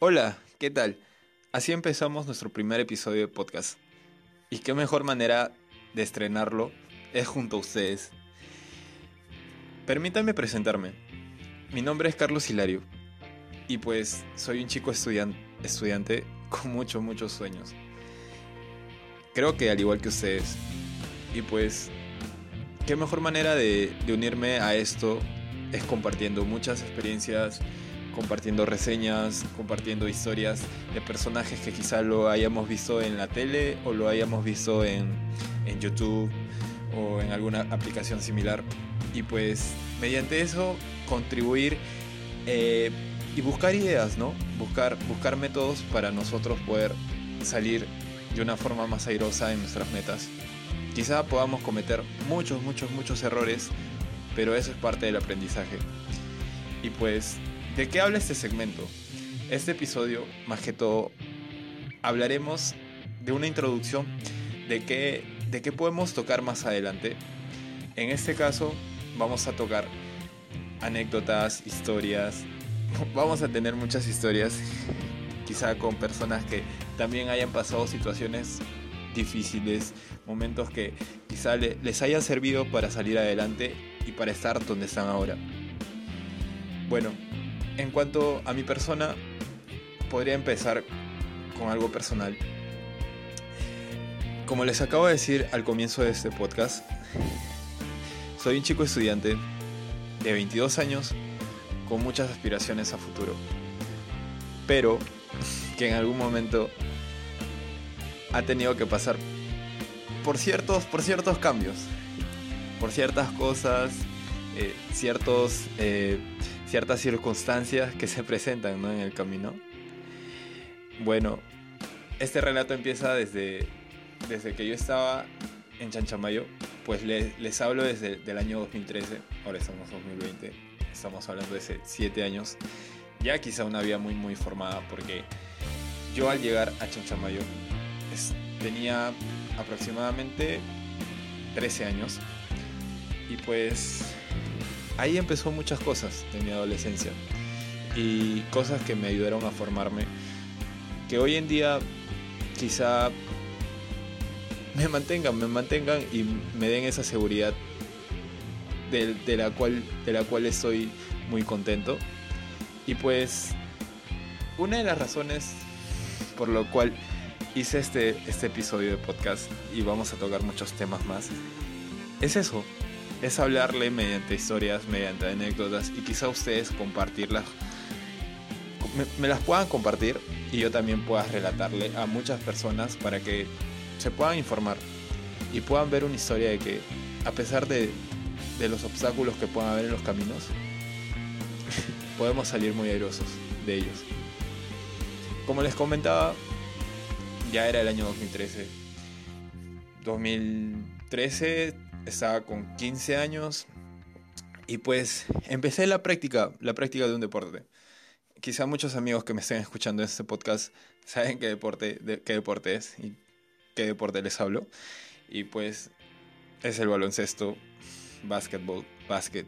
Hola, ¿qué tal? Así empezamos nuestro primer episodio de podcast. Y qué mejor manera de estrenarlo es junto a ustedes. Permítanme presentarme. Mi nombre es Carlos Hilario. Y pues soy un chico estudian- estudiante con muchos, muchos sueños. Creo que al igual que ustedes. Y pues, qué mejor manera de unirme a esto es compartiendo muchas experiencias, compartiendo reseñas, compartiendo historias de personajes que quizá lo hayamos visto en la tele o lo hayamos visto en, en YouTube o en alguna aplicación similar. Y pues mediante eso contribuir eh, y buscar ideas, ¿no? Buscar, buscar métodos para nosotros poder salir de una forma más airosa en nuestras metas. Quizá podamos cometer muchos, muchos, muchos errores, pero eso es parte del aprendizaje. Y pues, ¿de qué habla este segmento? Este episodio, más que todo, hablaremos de una introducción de qué, de qué podemos tocar más adelante. En este caso, vamos a tocar anécdotas, historias. Vamos a tener muchas historias, quizá con personas que también hayan pasado situaciones difíciles, momentos que quizá le- les hayan servido para salir adelante y para estar donde están ahora. Bueno, en cuanto a mi persona, podría empezar con algo personal. Como les acabo de decir al comienzo de este podcast, soy un chico estudiante de 22 años con muchas aspiraciones a futuro, pero que en algún momento ha tenido que pasar por ciertos, por ciertos cambios, por ciertas cosas, eh, ciertos, eh, ciertas circunstancias que se presentan ¿no? en el camino. Bueno, este relato empieza desde, desde que yo estaba en Chanchamayo, pues les, les hablo desde el año 2013, ahora estamos en 2020, estamos hablando de hace 7 años, ya quizá una vida muy muy formada porque yo al llegar a Chanchamayo es- tenía aproximadamente 13 años y pues ahí empezó muchas cosas de mi adolescencia y cosas que me ayudaron a formarme que hoy en día quizá me mantengan, me mantengan y me den esa seguridad de, de la, cual, de la cual estoy muy contento. Y pues una de las razones por lo cual hice este, este episodio de podcast y vamos a tocar muchos temas más es eso, es hablarle mediante historias, mediante anécdotas y quizá ustedes compartirlas, me, las puedan compartir y yo también pueda relatarle a muchas personas para que se puedan informar y puedan ver una historia de que a pesar de, de los obstáculos que puedan haber en los caminos, podemos salir muy airosos de ellos. Como les comentaba, ya era el año 2013. 2013 estaba con 15 años y pues empecé la práctica, la práctica de un deporte. Quizá muchos amigos que me estén escuchando en este podcast saben qué deporte, de, qué deporte es y qué deporte les hablo. Y pues es el baloncesto, básquetbol, básquet.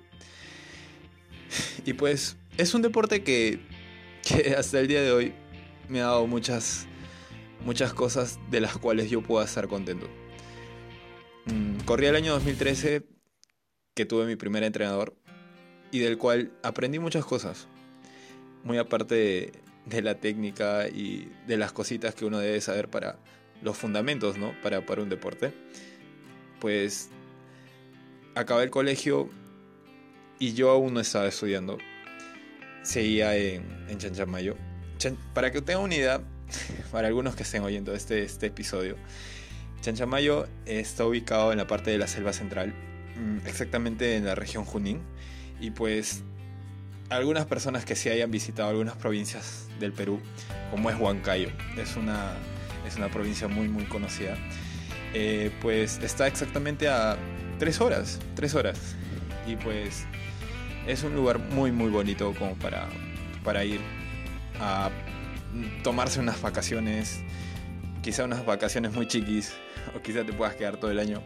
Y pues es un deporte que, que hasta el día de hoy me ha dado muchas, muchas cosas de las cuales yo puedo estar contento. Mm, Corrí el año 2013 que tuve mi primer entrenador y del cual aprendí muchas cosas. Muy aparte de, de la técnica y de las cositas que uno debe saber para los fundamentos, ¿no? Para, para un deporte. Pues acabé el colegio y yo aún no estaba estudiando. Seguía en, en Chanchamayo. Chan- para que tengan una idea, para algunos que estén oyendo este, este episodio, Chanchamayo está ubicado en la parte de la selva central, mm, exactamente en la región Junín. Y pues algunas personas que sí hayan visitado algunas provincias del Perú, como es Huancayo, es una, es una provincia muy muy conocida, eh, pues está exactamente a tres horas, tres horas. Y pues es un lugar muy muy bonito como para, para ir a tomarse unas vacaciones, quizá unas vacaciones muy chiquis o quizá te puedas quedar todo el año,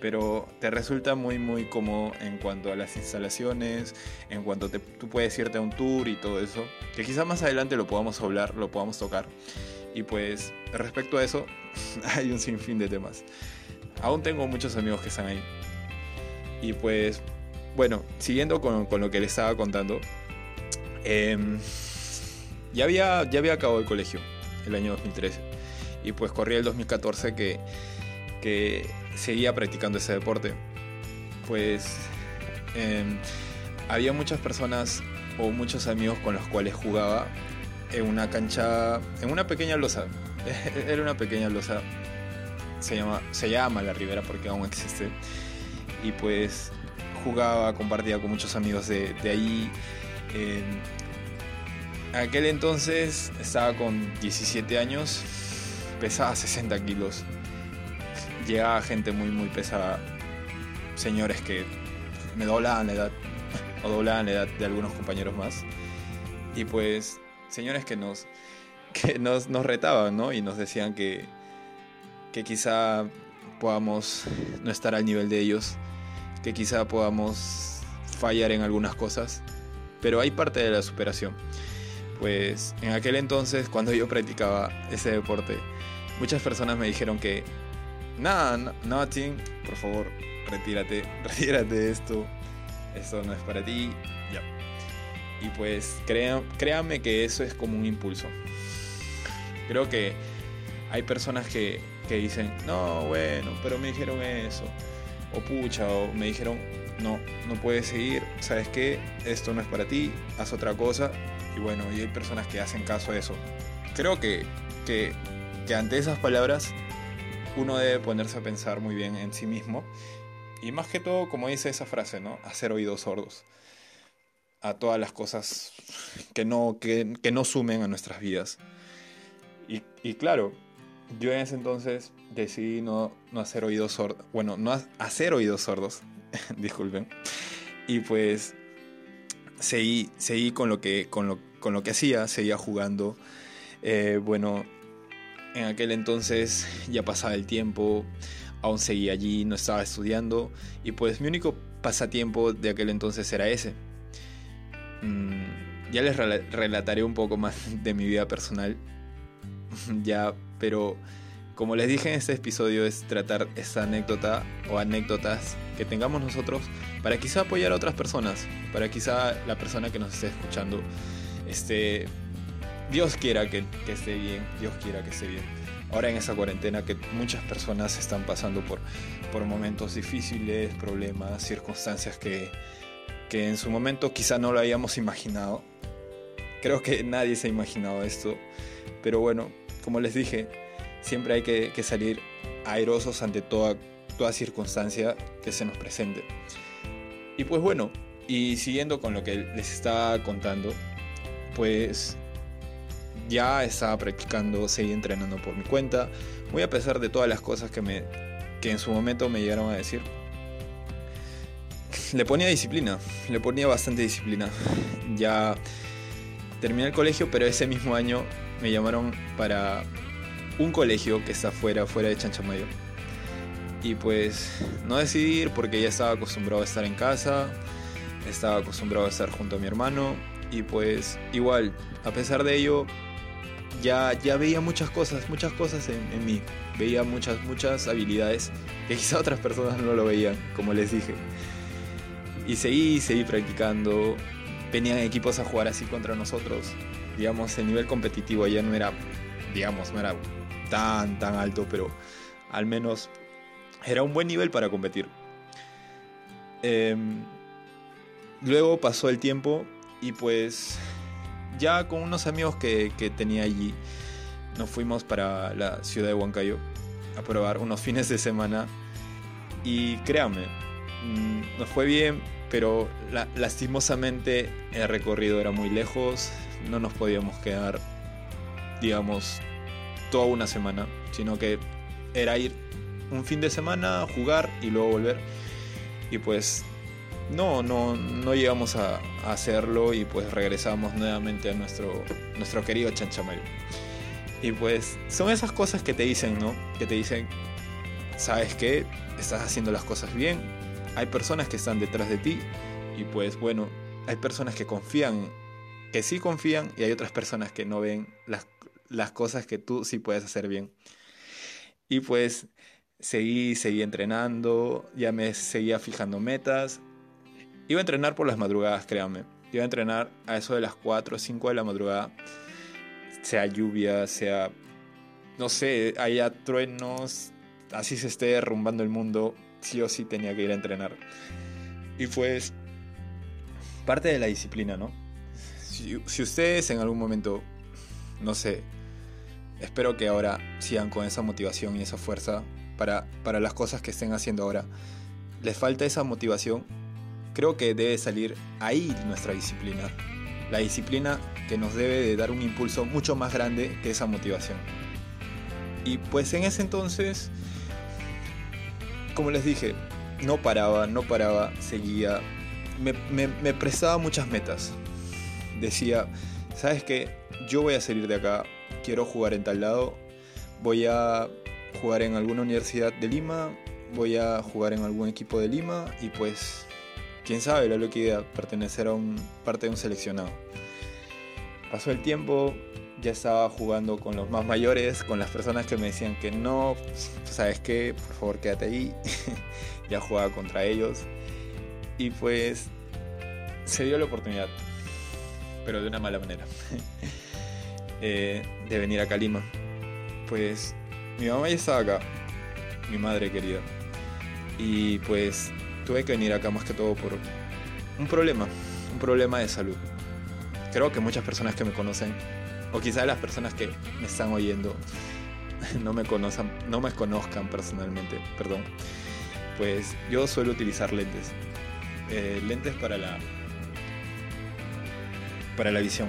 pero te resulta muy muy cómodo en cuanto a las instalaciones, en cuanto te, tú puedes irte a un tour y todo eso, que quizá más adelante lo podamos hablar, lo podamos tocar. Y pues respecto a eso, hay un sinfín de temas. Aún tengo muchos amigos que están ahí. Y pues, bueno, siguiendo con, con lo que les estaba contando, em, ya, había, ya había acabado el colegio el año 2013. Y pues corría el 2014 que, que seguía practicando ese deporte. Pues em, había muchas personas o muchos amigos con los cuales jugaba en una cancha, en una pequeña losa. Era una pequeña losa. Se llama, se llama La Ribera porque aún existe. Y pues jugaba, compartía con muchos amigos de, de ahí. En aquel entonces estaba con 17 años, pesaba 60 kilos. Llegaba gente muy, muy pesada. Señores que me doblaban la edad, o doblaban la edad de algunos compañeros más. Y pues señores que nos, que nos, nos retaban, ¿no? Y nos decían que, que quizá podamos no estar al nivel de ellos, que quizá podamos fallar en algunas cosas, pero hay parte de la superación. Pues en aquel entonces, cuando yo practicaba ese deporte, muchas personas me dijeron que, nada, nothing, por favor, retírate, retírate de esto, esto no es para ti, ya. Y pues créanme que eso es como un impulso. Creo que hay personas que, que dicen, no, bueno, pero me dijeron eso. O pucha, o me dijeron, no, no puedes seguir, ¿sabes qué? Esto no es para ti, haz otra cosa. Y bueno, y hay personas que hacen caso a eso. Creo que, que, que ante esas palabras uno debe ponerse a pensar muy bien en sí mismo. Y más que todo, como dice esa frase, ¿no? Hacer oídos sordos a todas las cosas que no, que, que no sumen a nuestras vidas. Y, y, claro, yo en ese entonces decidí no, no hacer oídos sordos, bueno, no hacer oídos sordos, disculpen, y pues seguí, seguí con, lo que, con, lo, con lo que hacía, seguía jugando, eh, bueno, en aquel entonces ya pasaba el tiempo, aún seguía allí, no estaba estudiando, y pues mi único pasatiempo de aquel entonces era ese, Mm, ya les relataré un poco más de mi vida personal. ya, pero como les dije en este episodio es tratar esa anécdota o anécdotas que tengamos nosotros para quizá apoyar a otras personas, para quizá la persona que nos esté escuchando esté, Dios quiera que, que esté bien, Dios quiera que esté bien. Ahora en esa cuarentena que muchas personas están pasando por, por momentos difíciles, problemas, circunstancias que, que en su momento quizá no lo habíamos imaginado. Creo que nadie se ha imaginado esto, pero bueno, como les dije, siempre hay que, salir airosos ante toda, toda circunstancia que se nos presente. Y pues bueno, y siguiendo con lo que les estaba contando, pues ya estaba practicando, seguí entrenando por mi cuenta, muy a pesar de todas las cosas que, me, que en su momento me llegaron a decir le ponía disciplina, le ponía bastante disciplina. Ya terminé el colegio, pero ese mismo año me llamaron para un colegio que está fuera, fuera de Chanchamayo. Y pues no decidí ir porque ya estaba acostumbrado a estar en casa, estaba acostumbrado a estar junto a mi hermano y pues igual, a pesar de ello, ya, veía muchas cosas, muchas cosas en, en mí. Veía muchas, muchas habilidades que quizá otras personas no lo veían, como les dije. Y seguí, seguí practicando. Venían equipos a jugar así contra nosotros. Digamos, el nivel competitivo ya no era, digamos, no era tan, tan alto, pero al menos era un buen nivel para competir. Em, luego pasó el tiempo y pues ya con unos amigos que, que, tenía allí, nos fuimos para la ciudad de Huancayo a probar unos fines de semana. Y créanme, mm, nos fue bien, pero lastimosamente el recorrido era muy lejos, no nos podíamos quedar, digamos, toda una semana, sino que era ir un fin de semana, jugar y luego volver. Y pues no, no, no llegamos a, hacerlo y pues regresamos nuevamente a nuestro, nuestro querido Chanchamayo. Y pues son esas cosas que te dicen, ¿no? Que te dicen, ¿sabes qué? Estás haciendo las cosas bien. Hay personas que están detrás de ti. Y pues bueno, hay personas que confían, que sí confían, y hay otras personas que no ven las, las cosas que tú sí puedes hacer bien. Y pues seguí, seguí entrenando, ya me seguía fijando metas. Iba a entrenar por las madrugadas, créanme. Iba a entrenar a eso de las 4 o 5 de la madrugada. Sea lluvia, sea, no sé, haya truenos, así se esté derrumbando el mundo, sí o sí tenía que ir a entrenar. Y pues, parte de la disciplina, ¿no? Si, si ustedes en algún momento, no sé, espero que ahora sigan con esa motivación y esa fuerza para, para las cosas que estén haciendo ahora. Les falta esa motivación, creo que debe salir ahí nuestra disciplina. La disciplina que nos debe de dar un impulso mucho más grande que esa motivación. Y pues en ese entonces, como les dije, no paraba, no paraba, seguía. Me, me, me prestaba muchas metas. Decía, ¿sabes qué? Yo voy a salir de acá, quiero jugar en tal lado, voy a jugar en alguna universidad de Lima, voy a jugar en algún equipo de Lima y pues quién sabe, la loca idea, pertenecer a un parte de un seleccionado. Pasó el tiempo, ya estaba jugando con los más mayores, con las personas que me decían que no, sabes qué, por favor quédate ahí. ya jugaba contra ellos y pues se dio la oportunidad, pero de una mala manera, eh, de venir a Calima. Pues mi mamá ya estaba acá, mi madre querida, y pues tuve que venir acá más que todo por un problema, un problema de salud. Creo que muchas personas que me conocen, o quizás las personas que me están oyendo, no me conozcan, no me conozcan personalmente, perdón. Pues yo suelo utilizar lentes, eh, lentes para la para la visión.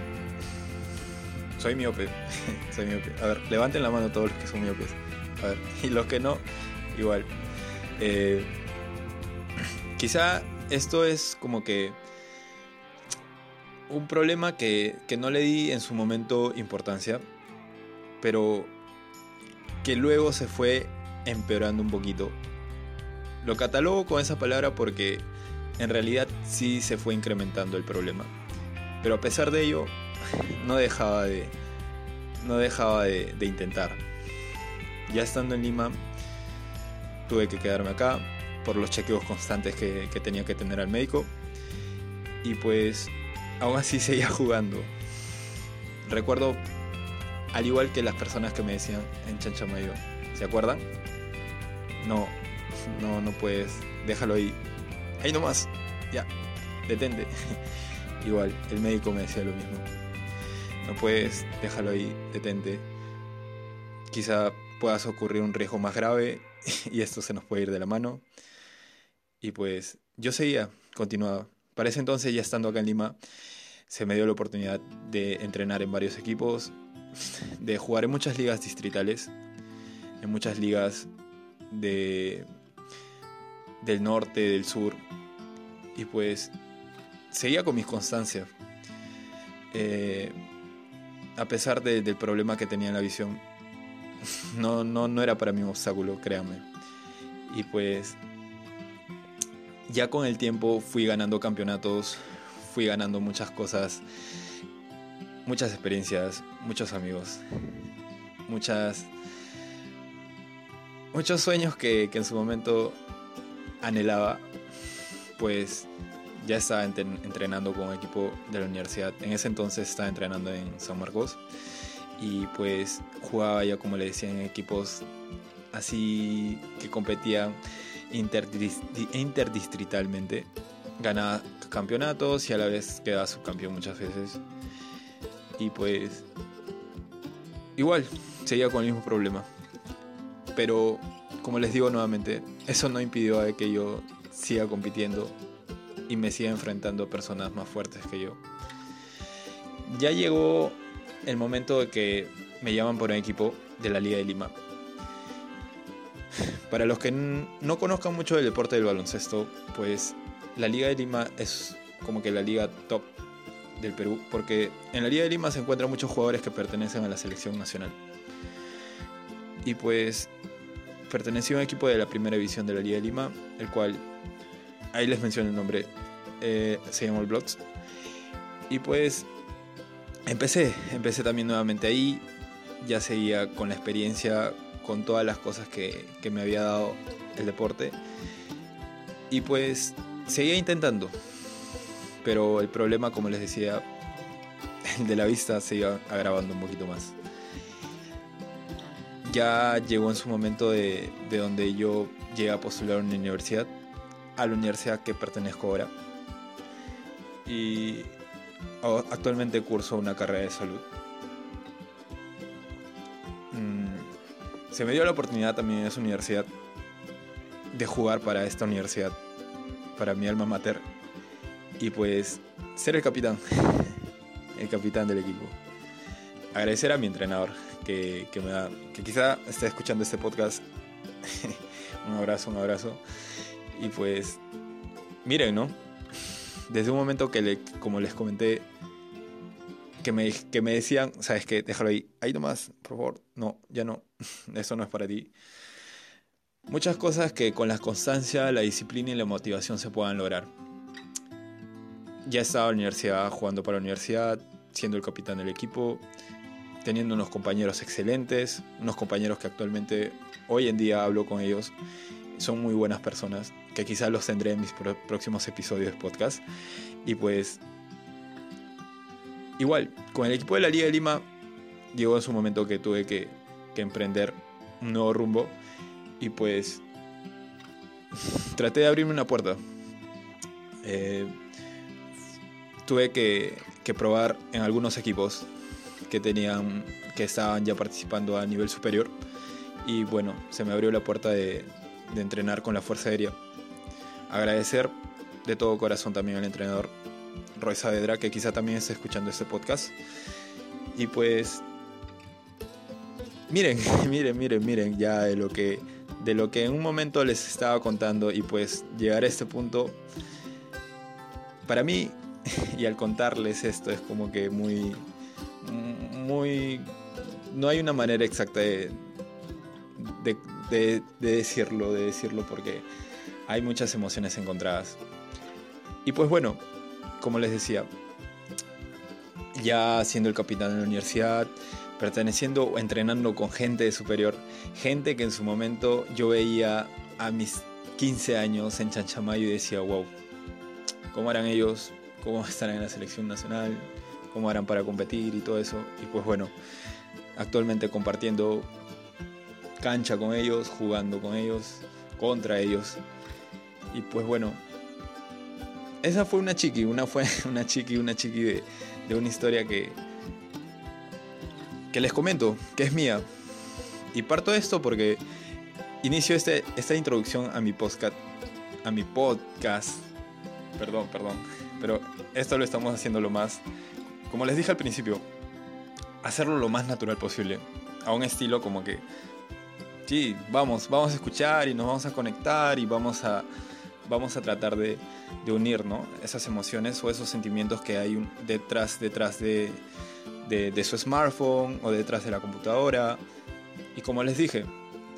Soy miope, soy miope. A ver, levanten la mano todos los que son miopes. A ver, y los que no, igual. Eh, quizá esto es como que un problema que, que, no le di en su momento importancia, pero que luego se fue empeorando un poquito. Lo catalogo con esa palabra porque en realidad sí se fue incrementando el problema. Pero a pesar de ello, no dejaba de, no dejaba de, de intentar. Ya estando en Lima, tuve que quedarme acá por los chequeos constantes que, tenía que tener al médico. Y pues aún así seguía jugando. Recuerdo, al igual que las personas que me decían en Chanchamayo, ¿se acuerdan? No, no, no puedes, déjalo ahí. Ahí nomás, ya, detente. igual, el médico me decía lo mismo. No puedes, déjalo ahí, detente. Quizá puedas ocurrir un riesgo más grave y esto se nos puede ir de la mano. Y pues yo seguía, continuaba. Para ese entonces, ya estando acá en Lima, se me dio la oportunidad de entrenar en varios equipos, de jugar en muchas ligas distritales, en muchas ligas de, del norte, del sur. Y pues seguía con mis constancias. Eh, a pesar de, del problema que tenía en la visión, no, no, no era para mí un obstáculo, créanme. Y pues ya con el tiempo fui ganando campeonatos, fui ganando muchas cosas, muchas experiencias, muchos amigos, muchas muchos sueños que, en su momento anhelaba, pues ya estaba entrenando con un equipo de la universidad. En ese entonces estaba entrenando en San Marcos y pues jugaba ya como le decía en equipos así que competían interdistritalmente. Ganaba campeonatos y a la vez quedaba subcampeón muchas veces. Y pues igual, seguía con el mismo problema. Pero como les digo nuevamente, eso no impidió que yo siga compitiendo y me siga enfrentando a personas más fuertes que yo. Ya llegó el momento de que me llaman por un equipo de la Liga de Lima para los que no conozcan mucho del deporte del baloncesto, pues la Liga de Lima es como que la liga top del Perú, porque en la Liga de Lima se encuentran muchos jugadores que pertenecen a la selección nacional. Y pues perteneció a un equipo de la primera división de la Liga de Lima, el cual, ahí les menciono el nombre, eh, se llamó el Bloods. Y pues empecé, empecé también nuevamente ahí, ya seguía con la experiencia, con todas las cosas que, que me había dado el deporte. Y pues seguía intentando, pero el problema, como les decía, el de la vista se iba agravando un poquito más. Ya llegó en su momento de, de donde yo llegué a postular a una universidad, a la universidad que pertenezco ahora. Y actualmente curso una carrera de salud. Se me dio la oportunidad también en esa universidad de jugar para esta universidad, para mi alma mater, y pues ser el capitán, el capitán del equipo. Agradecer a mi entrenador que, me da, que quizá esté escuchando este podcast. un abrazo, un abrazo. Y pues, miren, ¿no? Desde un momento que, le, como les comenté, que me, que me decían, ¿sabes qué? Déjalo ahí, ahí nomás, por favor. No, ya no, eso no es para ti. Muchas cosas que con la constancia, la disciplina y la motivación se puedan lograr. Ya estaba en la universidad jugando para la universidad, siendo el capitán del equipo, teniendo unos compañeros excelentes, unos compañeros que actualmente hoy en día hablo con ellos, son muy buenas personas, que quizás los tendré en mis próximos episodios de podcast. Y pues, igual, con el equipo de la Liga de Lima, llegó en su momento que tuve que, emprender un nuevo rumbo y pues traté de abrirme una puerta. Eh, tuve que, probar en algunos equipos que tenían que estaban ya participando a nivel superior y bueno se me abrió la puerta de, entrenar con la fuerza aérea agradecer de todo corazón también al entrenador Roy Saavedra que quizá también esté escuchando este podcast y pues miren miren miren miren ya de lo que de lo que en un momento les estaba contando y pues llegar a este punto para mí y al contarles esto es como que muy, muy, no hay una manera exacta de, de, decirlo, de decirlo porque hay muchas emociones encontradas. Y pues bueno, como les decía, ya siendo el capitán de la universidad, perteneciendo o entrenando con gente superior, gente que en su momento yo veía a mis 15 años en Chanchamayo y decía, wow, ¿cómo eran ellos? cómo estarán en la selección nacional, cómo harán para competir y todo eso. Y pues bueno, actualmente compartiendo cancha con ellos, jugando con ellos, contra ellos. Y pues bueno, esa fue una chiqui, una fue una chiqui, una chiqui de, de una historia que, que les comento, que es mía. Y parto esto porque inicio este, esta introducción a mi podcast, a mi podcast, perdón, perdón, pero esto lo estamos haciendo lo más, como les dije al principio, hacerlo lo más natural posible. A un estilo como que, sí, vamos, vamos a escuchar y nos vamos a conectar y vamos a, vamos a tratar de, unir ¿no? esas emociones o esos sentimientos que hay detrás, detrás de, de, su smartphone o detrás de la computadora. Y como les dije,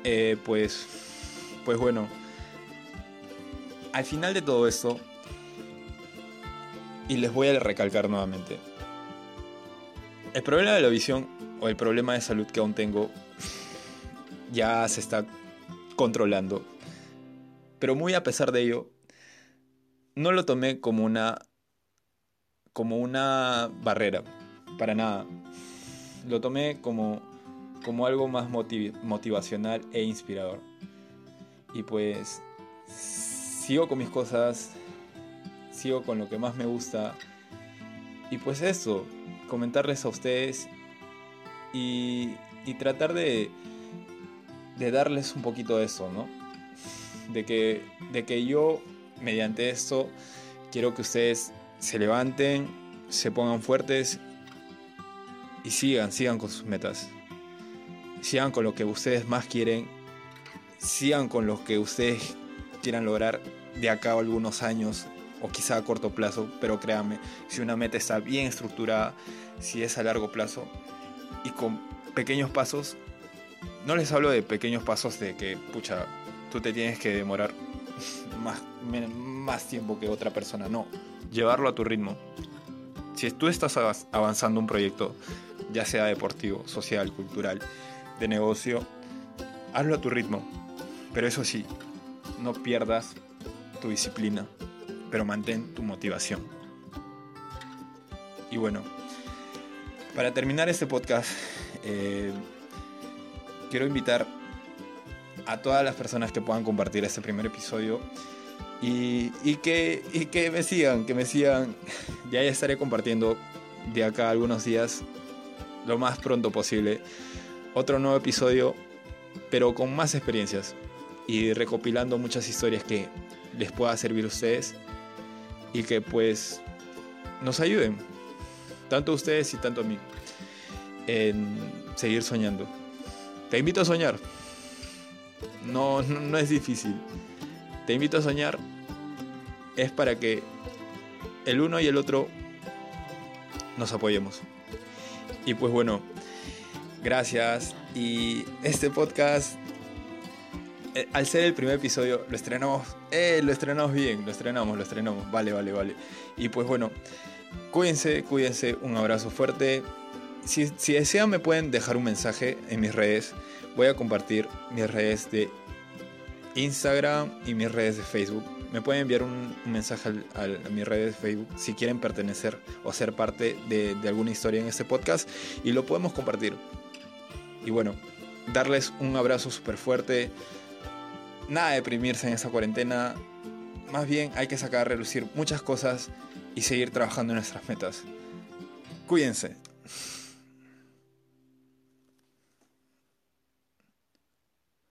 eh, pues, pues bueno, al final de todo esto, y les voy a recalcar nuevamente. El problema de la visión o el problema de salud que aún tengo ya se está controlando. Pero muy a pesar de ello, no lo tomé como una como una barrera, para nada. Lo tomé como como algo más motivacional e inspirador. Y pues sigo con mis cosas, sigo con lo que más me gusta. Y pues eso, comentarles a ustedes y, y tratar de, de darles un poquito de eso, ¿no? De que, de que yo, mediante esto, quiero que ustedes se levanten, se pongan fuertes y sigan, sigan con sus metas. Sigan con lo que ustedes más quieren. Sigan con lo que ustedes quieran lograr de acá a algunos años o quizá a corto plazo, pero créanme, si una meta está bien estructurada, si es a largo plazo y con pequeños pasos, no les hablo de pequeños pasos de que, pucha, tú te tienes que demorar más, más tiempo que otra persona, no, llevarlo a tu ritmo. Si tú estás avanzando un proyecto, ya sea deportivo, social, cultural, de negocio, hazlo a tu ritmo. Pero eso sí, no pierdas tu disciplina, pero mantén tu motivación. Y bueno, para terminar este podcast, eh, quiero invitar a todas las personas que puedan compartir este primer episodio y, que, me sigan, que me sigan. Ya ya estaré compartiendo de acá algunos días, lo más pronto posible, otro nuevo episodio, pero con más experiencias y recopilando muchas historias que les pueda servir a ustedes y que pues nos ayuden, tanto a ustedes y tanto a mí, en seguir soñando. Te invito a soñar. No, no, es difícil. Te invito a soñar. Es para que el uno y el otro nos apoyemos. Y pues bueno, gracias. Y este podcast eh, al ser el primer episodio, lo estrenamos, eh, lo estrenamos bien, lo estrenamos, lo estrenamos, vale, vale, vale. Y pues bueno, cuídense, cuídense, un abrazo fuerte. Si, si desean me pueden dejar un mensaje en mis redes. Voy a compartir mis redes de Instagram y mis redes de Facebook. Me pueden enviar un, mensaje a mis redes de Facebook si quieren pertenecer o ser parte de, alguna historia en este podcast y lo podemos compartir. Y bueno, darles un abrazo súper fuerte nada de deprimirse en esa cuarentena. Más bien hay que sacar a relucir muchas cosas y seguir trabajando en nuestras metas. Cuídense.